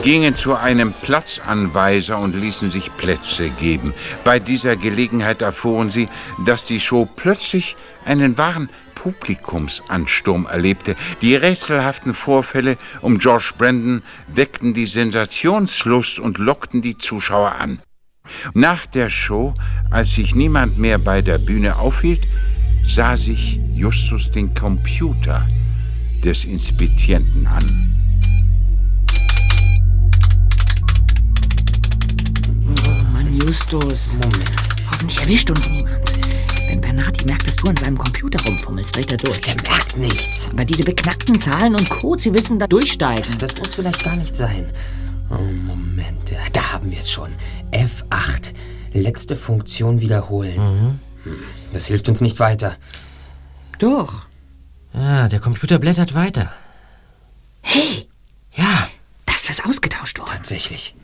gingen zu einem Platzanweiser und ließen sich Plätze geben. Bei dieser Gelegenheit erfuhren sie, dass die Show plötzlich einen wahren Publikumsansturm erlebte. Die rätselhaften Vorfälle um George Brandon weckten die Sensationslust und lockten die Zuschauer an. Nach der Show, als sich niemand mehr bei der Bühne aufhielt, sah sich Justus den Computer des Inspizienten an. Oh Mann, Justus. Moment. Hoffentlich erwischt uns niemand. Wenn Bernardi merkt, dass du an seinem Computer rumfummelst, dreht er durch. Er merkt nichts. Aber diese beknackten Zahlen und Codes, sie wissen da durchsteigen. Das muss vielleicht gar nicht sein. Oh, Moment. Da haben wir es schon. F8. Letzte Funktion wiederholen. Hm, Das hilft uns nicht weiter. Doch. Ah, der Computer blättert weiter. Hey! Ja. Da ist was ausgetauscht worden. Tatsächlich.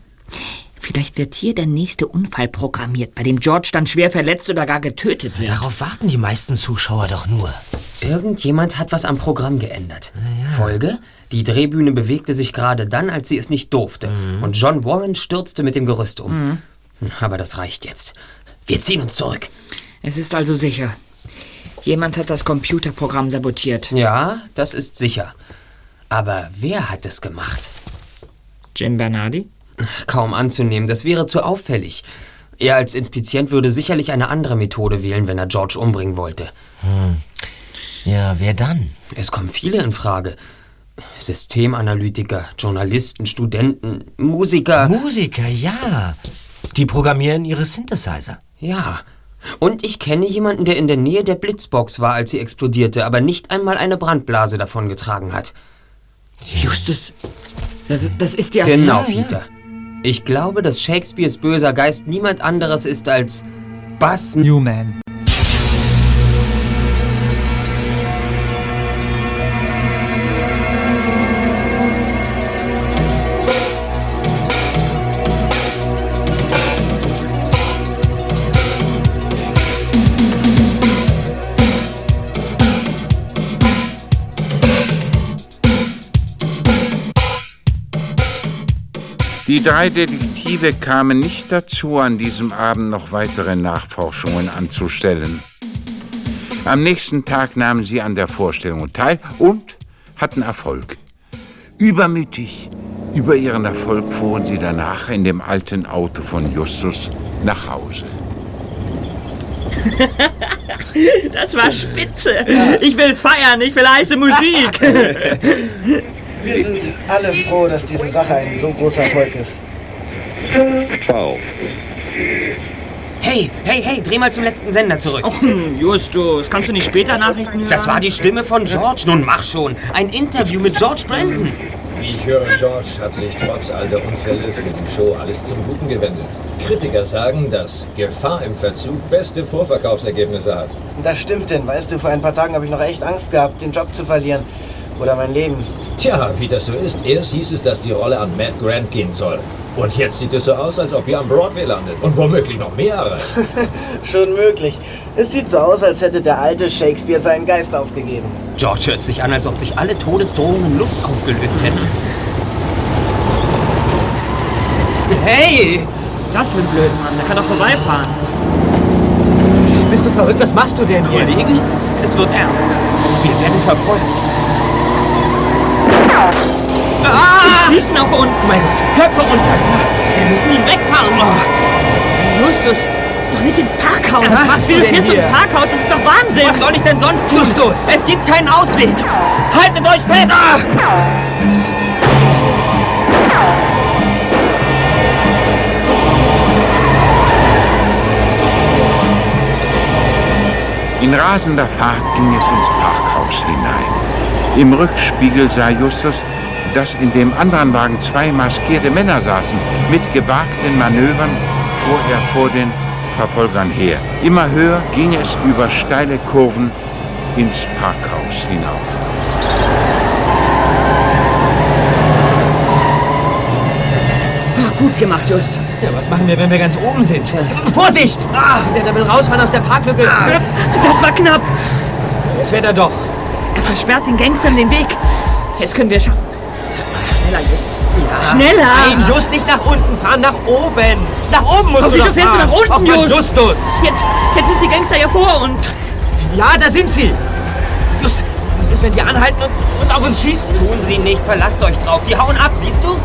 Vielleicht wird hier der nächste Unfall programmiert, bei dem George dann schwer verletzt oder gar getötet wird. Darauf warten die meisten Zuschauer doch nur. Irgendjemand hat was am Programm geändert. Folge? Die Drehbühne bewegte sich gerade dann, als sie es nicht durfte. Und John Warren stürzte mit dem Gerüst um. Aber das reicht jetzt. Wir ziehen uns zurück. Es ist also sicher. Jemand hat das Computerprogramm sabotiert. Ja, das ist sicher. Aber wer hat es gemacht? Jim Bernardi? Kaum anzunehmen, das wäre zu auffällig. Er als Inspizient würde sicherlich eine andere Methode wählen, wenn er George umbringen wollte. Hm. Ja, wer dann? Es kommen viele in Frage. Systemanalytiker, Journalisten, Studenten, Musiker. Musiker, ja. Die programmieren ihre Synthesizer. Ja. Und ich kenne jemanden, der in der Nähe der Blitzbox war, als sie explodierte, aber nicht einmal eine Brandblase davongetragen hat. Justus, das, das ist ja... Genau, Ja, ja. Peter. Ich glaube, dass Shakespeares böser Geist niemand anderes ist als Buzz Newman. Die drei Detektive kamen nicht dazu, an diesem Abend noch weitere Nachforschungen anzustellen. Am nächsten Tag nahmen sie an der Vorstellung teil und hatten Erfolg. Übermütig über ihren Erfolg fuhren sie danach in dem alten Auto von Justus nach Hause. Das war spitze. Ich will feiern, ich will heiße Musik. Wir sind alle froh, dass diese Sache ein so großer Erfolg ist. Hey, hey, hey, dreh mal zum letzten Sender zurück. Och, hm, Justus, kannst du nicht später Nachrichten hören? Das war die Stimme von George. Nun mach schon. Ein Interview mit George Brandon. Wie ich höre, George hat sich trotz all der Unfälle für die Show alles zum Guten gewendet. Kritiker sagen, dass Gefahr im Verzug beste Vorverkaufsergebnisse hat. Das stimmt denn, weißt du, vor ein paar Tagen habe ich noch echt Angst gehabt, den Job zu verlieren. Oder mein Leben. Tja, wie das so ist, erst hieß es, dass die Rolle an Matt Grant gehen soll. Und jetzt sieht es so aus, als ob ihr am Broadway landet. Und womöglich noch mehr erreicht. Schon möglich. Es sieht so aus, als hätte der alte Shakespeare seinen Geist aufgegeben. George hört sich an, als ob sich alle Todesdrohungen in Luft aufgelöst hätten. Hey! Was ist das für ein blöden Mann? Der kann doch vorbeifahren. Bist du verrückt? Was machst du denn jetzt? Kollegen, es wird ernst. Wir werden verfolgt. Ah! Schießen auf uns. Mein Gott, Köpfe runter. Wir müssen ihn wegfahren. Justus, doch nicht ins Parkhaus. Was machst du Wie denn du hier? ins Parkhaus? Das ist doch Wahnsinn. Was soll ich denn sonst tun? Justus! Es gibt keinen Ausweg. Haltet euch fest! In rasender Fahrt ging es ins Parkhaus hinein. Im Rückspiegel sah Justus, dass in dem anderen Wagen zwei maskierte Männer saßen. Mit gewagten Manövern fuhr er vor den Verfolgern her. Immer höher ging es über steile Kurven ins Parkhaus hinauf. Gut gemacht, Just. Ja, was machen wir, wenn wir ganz oben sind? Vorsicht! Ah, der da will rausfahren aus der Parklücke. Das war knapp. Es wird er doch. Er versperrt den Gangstern den Weg. Jetzt können wir es schaffen. Schneller, Just. Ja. Schneller! Nein, just nicht nach unten fahren, nach oben. Nach oben musst Aber du wieso doch fährst du fahren. nach unten, Just? Justus! Jetzt, jetzt sind die Gangster ja vor uns. Ja, da sind sie. Just, was ist, wenn die anhalten und, und auf uns schießen? Tun Sie nicht, verlasst euch drauf. Die hauen ab, siehst du?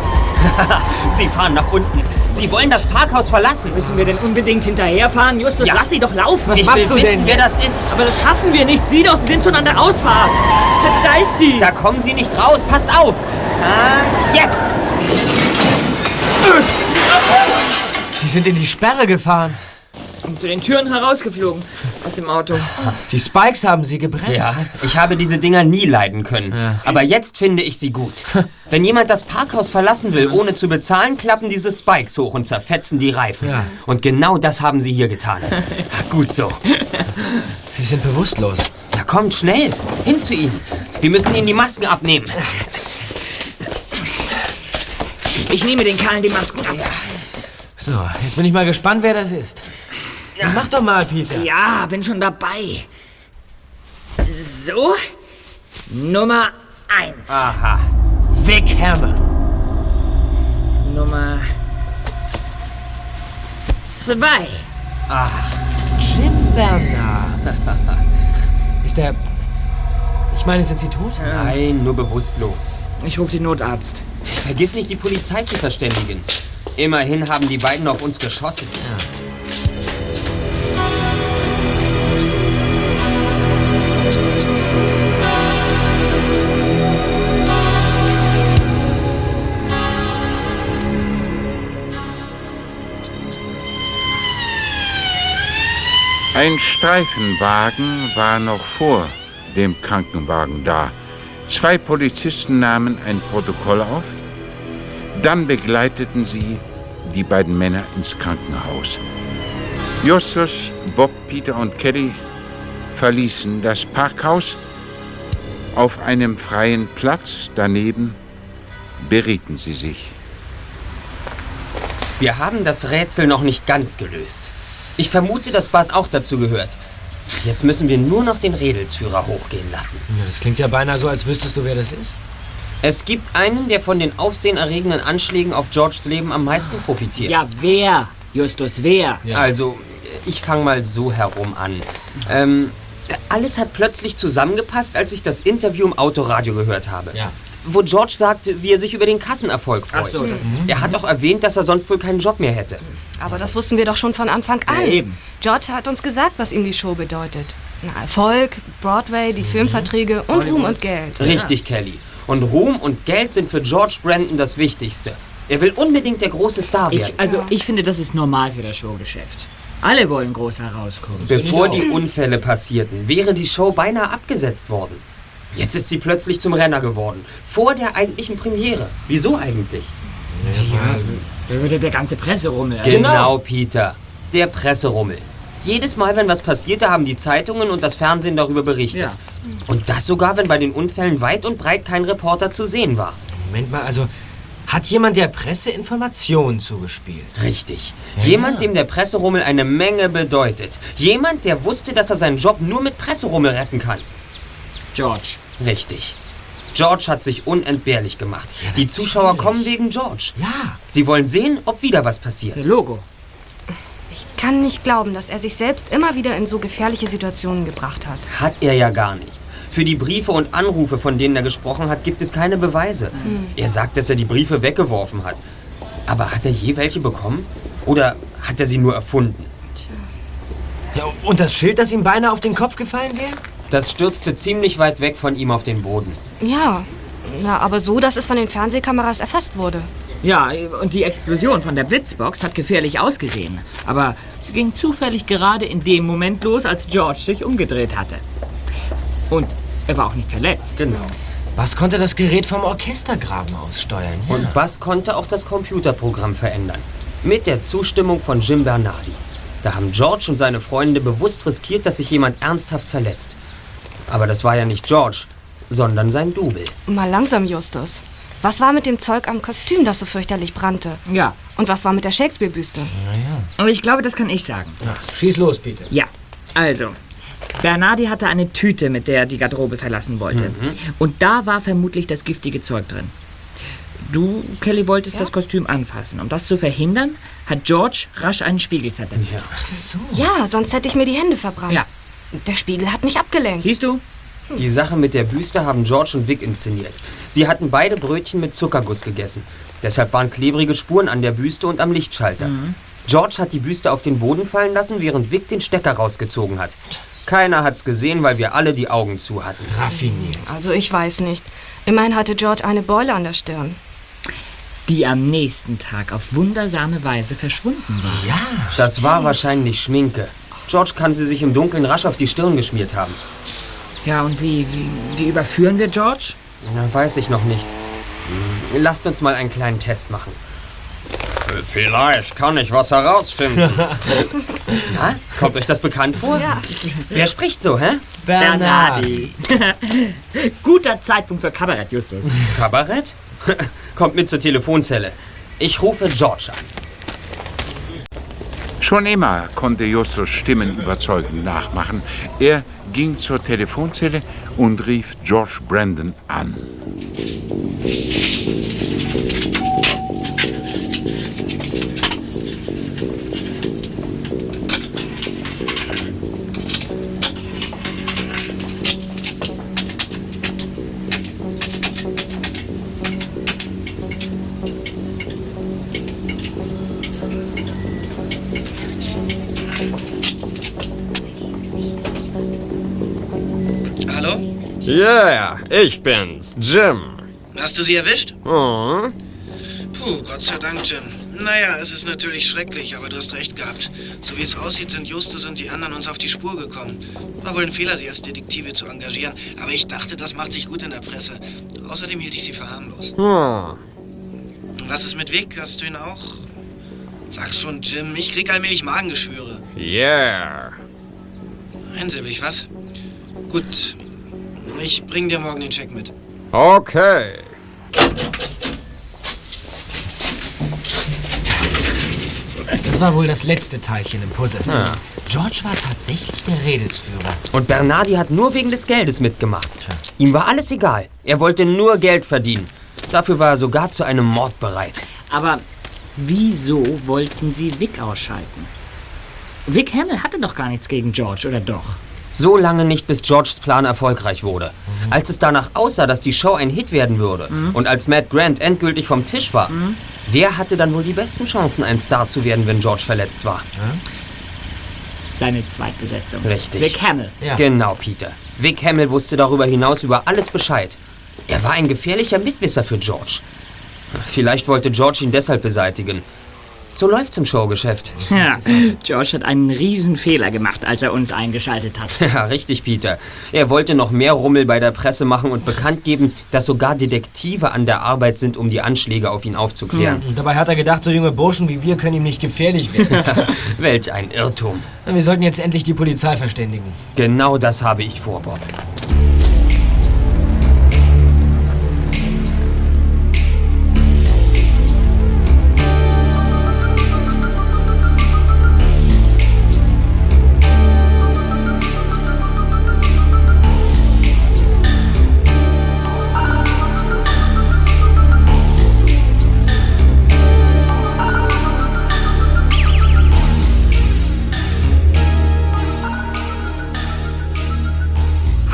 Sie fahren nach unten. Sie wollen das Parkhaus verlassen. Müssen wir denn unbedingt hinterherfahren? Justus, Ja. lass sie doch laufen. ich will wissen, wer das ist. Aber das schaffen wir nicht. Sieh doch, sie sind schon an der Ausfahrt. Da ist sie. Da kommen Sie nicht raus. Passt auf. Ah, jetzt. Sie sind in die Sperre gefahren. Und zu den Türen herausgeflogen aus dem Auto. Die Spikes haben sie gebremst. Ja, ich habe diese Dinger nie leiden können. Aber jetzt finde ich sie gut. Wenn jemand das Parkhaus verlassen will, ohne zu bezahlen, klappen diese Spikes hoch und zerfetzen die Reifen. Ja. Und genau das haben sie hier getan. gut so. Sie sind bewusstlos. Ja, kommt schnell. Hin zu ihnen. Wir müssen ihnen die Masken abnehmen. Ich nehme den Kerlen die Masken ab. So, jetzt bin ich mal gespannt, wer das ist. Ja. Mach doch mal, Peter. Ja, bin schon dabei. So, Nummer eins. Aha. Vic Hammer. Nummer zwei. Ach, Jim Bernard. Ist der... Ich meine, sind Sie tot? Nein, nur bewusstlos. Ich rufe den Notarzt. Vergiss nicht, die Polizei zu verständigen. Immerhin haben die beiden auf uns geschossen. Ein Streifenwagen war noch vor dem Krankenwagen da. Zwei Polizisten nahmen ein Protokoll auf. Dann begleiteten sie die beiden Männer ins Krankenhaus. Justus, Bob, Peter und Kelly verließen das Parkhaus. Auf einem freien Platz daneben berieten sie sich. Wir haben das Rätsel noch nicht ganz gelöst. Ich vermute, dass Buzz auch dazu gehört. Jetzt müssen wir nur noch den Redelsführer hochgehen lassen. Ja, das klingt ja beinahe so, als wüsstest du, wer das ist. Es gibt einen, der von den aufsehenerregenden Anschlägen auf Georges Leben am meisten profitiert. Ja, wer? Justus, wer? Also, ich fange mal so herum an. Ähm, alles hat plötzlich zusammengepasst, als ich das Interview im Autoradio gehört habe. Ja. Wo George sagte, wie er sich über den Kassenerfolg freut. Ach so, das- er hat auch erwähnt, dass er sonst wohl keinen Job mehr hätte. Aber das wussten wir doch schon von Anfang an. Ja, eben. George hat uns gesagt, was ihm die Show bedeutet. Na, Erfolg, Broadway, die Filmverträge und Ruhm und Geld. Richtig, Kelly. Und Ruhm und Geld sind für George Brandon das Wichtigste. Er will unbedingt der große Star werden. Ich, also, ich finde, das ist normal für das Showgeschäft. Alle wollen groß herauskommen. Bevor die Unfälle passierten, wäre die Show beinahe abgesetzt worden. Jetzt ist sie plötzlich zum Renner geworden. Vor der eigentlichen Premiere. Wieso eigentlich? Da würde der ganze Presserummel. Genau, Peter. Der Presserummel. Jedes Mal, wenn was passierte, haben die Zeitungen und das Fernsehen darüber berichtet. Ja. Und das sogar, wenn bei den Unfällen weit und breit kein Reporter zu sehen war. Moment mal, also hat jemand der Presse Informationen zugespielt? Richtig. Ja, Jemand, dem der Presserummel eine Menge bedeutet. Jemand, der wusste, dass er seinen Job nur mit Presserummel retten kann. George. Richtig. George hat sich unentbehrlich gemacht. die Zuschauer kommen wegen George. Ja. Sie wollen sehen, ob wieder was passiert. Logo. Ich kann nicht glauben, dass er sich selbst immer wieder in so gefährliche Situationen gebracht hat. Hat er ja gar nicht. Für die Briefe und Anrufe, von denen er gesprochen hat, gibt es keine Beweise. Er sagt, dass er die Briefe weggeworfen hat. Aber hat er je welche bekommen? Oder hat er sie nur erfunden? Ja, und das Schild, das ihm beinahe auf den Kopf gefallen wäre? Das stürzte ziemlich weit weg von ihm auf den Boden. Ja, na, aber so, dass es von den Fernsehkameras erfasst wurde. Ja, und die Explosion von der Blitzbox hat gefährlich ausgesehen. Aber sie ging zufällig gerade in dem Moment los, als George sich umgedreht hatte. Und er war auch nicht verletzt. Genau. Was konnte das Gerät vom Orchestergraben aussteuern? Ja. Und Bass konnte auch das Computerprogramm verändern. Mit der Zustimmung von Jim Bernardi. Da haben George und seine Freunde bewusst riskiert, dass sich jemand ernsthaft verletzt. Aber das war ja nicht George, sondern sein Double. Mal langsam, Justus. Was war mit dem Zeug am Kostüm, das so fürchterlich brannte? Ja. Und was war mit der Shakespeare-Büste? Aber ich glaube, das kann ich sagen. Schieß los, Peter. Ja, also. Bernardi hatte eine Tüte, mit der er die Garderobe verlassen wollte. Und da war vermutlich das giftige Zeug drin. Du, Kelly, wolltest das Kostüm anfassen. Um das zu verhindern, hat George rasch einen Spiegel zerdenkt. Ach so. Ja, sonst hätte ich mir die Hände verbrannt. Ja. Der Spiegel hat mich abgelenkt. Siehst du? Die Sache mit der Büste haben George und Vic inszeniert. Sie hatten beide Brötchen mit Zuckerguss gegessen. Deshalb waren klebrige Spuren an der Büste und am Lichtschalter. George hat die Büste auf den Boden fallen lassen, während Vic den Stecker rausgezogen hat. Keiner hat's gesehen, weil wir alle die Augen zu hatten. Raffiniert. Also ich weiß nicht. Immerhin hatte George eine Beule an der Stirn. Die am nächsten Tag auf wundersame Weise verschwunden war. Ja. Das war wahrscheinlich Schminke. George kann sie sich im Dunkeln rasch auf die Stirn geschmiert haben. Ja, und wie, wie, wie überführen wir George? Na, weiß ich noch nicht. Hm, Lasst uns mal einen kleinen Test machen. Vielleicht kann ich was herausfinden. Na, kommt euch das bekannt vor? Ja. Wer spricht so, hä? Bernardi. Guter Zeitpunkt für Kabarett, Justus. Kabarett? kommt mit zur Telefonzelle. Ich rufe George an. Schon immer konnte Justus Stimmen überzeugend nachmachen. Er ging zur Telefonzelle und rief George Brandon an. Yeah, ich bin's, Jim. Hast du sie erwischt? Oh. Puh, Gott sei Dank, Jim. Naja, es ist natürlich schrecklich, aber du hast recht gehabt. So wie es aussieht, sind Justus und die anderen uns auf die Spur gekommen. War wohl ein Fehler, sie als Detektive zu engagieren, aber ich dachte, das macht sich gut in der Presse. Außerdem hielt ich sie für harmlos. Hm. Was ist mit Vic? Hast du ihn auch? Sag's schon, Jim, ich krieg allmählich Magengeschwüre. Yeah. Einsilbig, was? Gut. Ich bring dir morgen den Check mit. Okay. Das war wohl das letzte Teilchen im Puzzle. Ja. George war tatsächlich der Redelsführer. Und Bernardi hat nur wegen des Geldes mitgemacht. Ihm war alles egal. Er wollte nur Geld verdienen. Dafür war er sogar zu einem Mord bereit. Aber wieso wollten sie Vic ausschalten? Vic Hamill hatte doch gar nichts gegen George, oder doch? So lange nicht, bis Georges Plan erfolgreich wurde. Als es danach aussah, dass die Show ein Hit werden würde und als Matt Grant endgültig vom Tisch war, wer hatte dann wohl die besten Chancen, ein Star zu werden, wenn George verletzt war? Seine Zweitbesetzung. Richtig. Vic Hamill. Genau, Peter. Vic Hamill wusste darüber hinaus über alles Bescheid. Er war ein gefährlicher Mitwisser für George. Vielleicht wollte George ihn deshalb beseitigen. So läuft's im Showgeschäft. Ja, George hat einen riesen Fehler gemacht, als er uns eingeschaltet hat. Ja, richtig, Peter. Er wollte noch mehr Rummel bei der Presse machen und bekannt geben, dass sogar Detektive an der Arbeit sind, um die Anschläge auf ihn aufzuklären. Und dabei hat er gedacht, so junge Burschen wie wir können ihm nicht gefährlich werden. Welch ein Irrtum. Wir sollten jetzt endlich die Polizei verständigen. Genau das habe ich vor, Bob.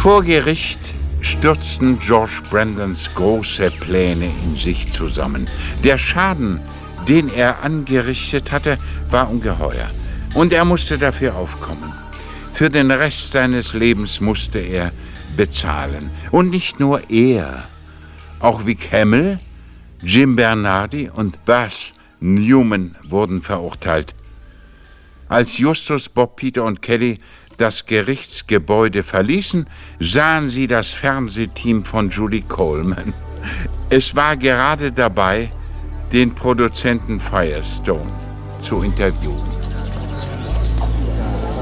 Vor Gericht stürzten George Brandons große Pläne in sich zusammen. Der Schaden, den er angerichtet hatte, war ungeheuer. Und er musste dafür aufkommen. Für den Rest seines Lebens musste er bezahlen. Und nicht nur er. Auch Vic Hamill, Jim Bernardi und Buzz Newman wurden verurteilt. Als Justus, Bob, Peter und Kelly das Gerichtsgebäude verließen, sahen sie das Fernsehteam von Julie Coleman. Es war gerade dabei, den Produzenten Firestone zu interviewen.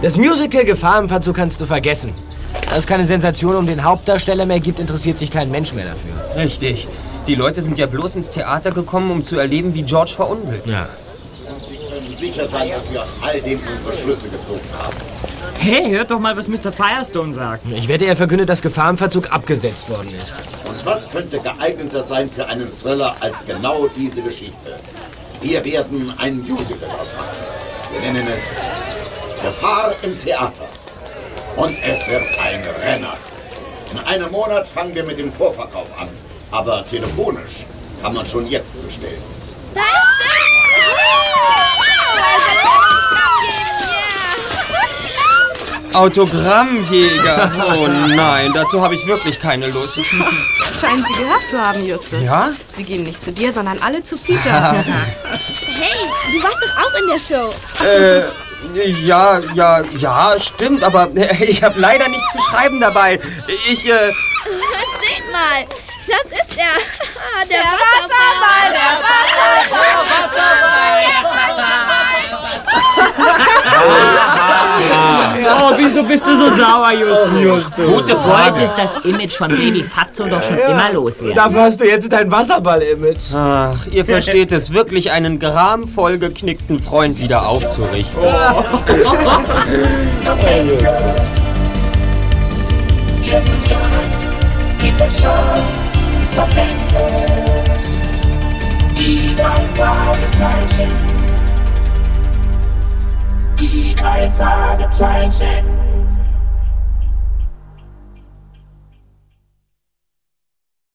Das Musical Gefahr im Verzug kannst du vergessen. Da es keine Sensation um den Hauptdarsteller mehr gibt, interessiert sich kein Mensch mehr dafür. Richtig. Die Leute sind ja bloß ins Theater gekommen, um zu erleben, wie George verunglückt. Ja. Wir können sicher sein, dass wir aus all dem unsere Schlüsse gezogen haben. Hey, hört doch mal, was Mr. Firestone sagt. Ich wette, er verkündet, dass Gefahr im Verzug abgesetzt worden ist. Und was könnte geeigneter sein für einen Thriller als genau diese Geschichte? Wir werden ein Musical ausmachen. Wir nennen es Gefahr im Theater. Und es wird ein Renner. In einem Monat fangen wir mit dem Vorverkauf an. Aber telefonisch kann man schon jetzt bestellen. Da Autogrammjäger. Oh nein, dazu habe ich wirklich keine Lust. Das scheinen Sie gehört zu haben, Justus. Ja? Sie gehen nicht zu dir, sondern alle zu Peter. Hey, du warst doch auch in der Show. Äh, ja, ja, ja, stimmt, aber ich habe leider nichts zu schreiben dabei. Ich, äh, Seht mal, das ist er. Ah, Der, Wasserball, der Wasserball, Oh, wieso bist du so sauer, Justus? Gute Du Frage. wolltest das Image von Baby Fatso doch schon Ja, immer loswerden. Dafür hast du jetzt dein Wasserball-Image. Ach, ihr versteht es wirklich, einen gramvoll geknickten Freund wieder aufzurichten. Die drei Fragezeichen. Die drei Fragezeichen.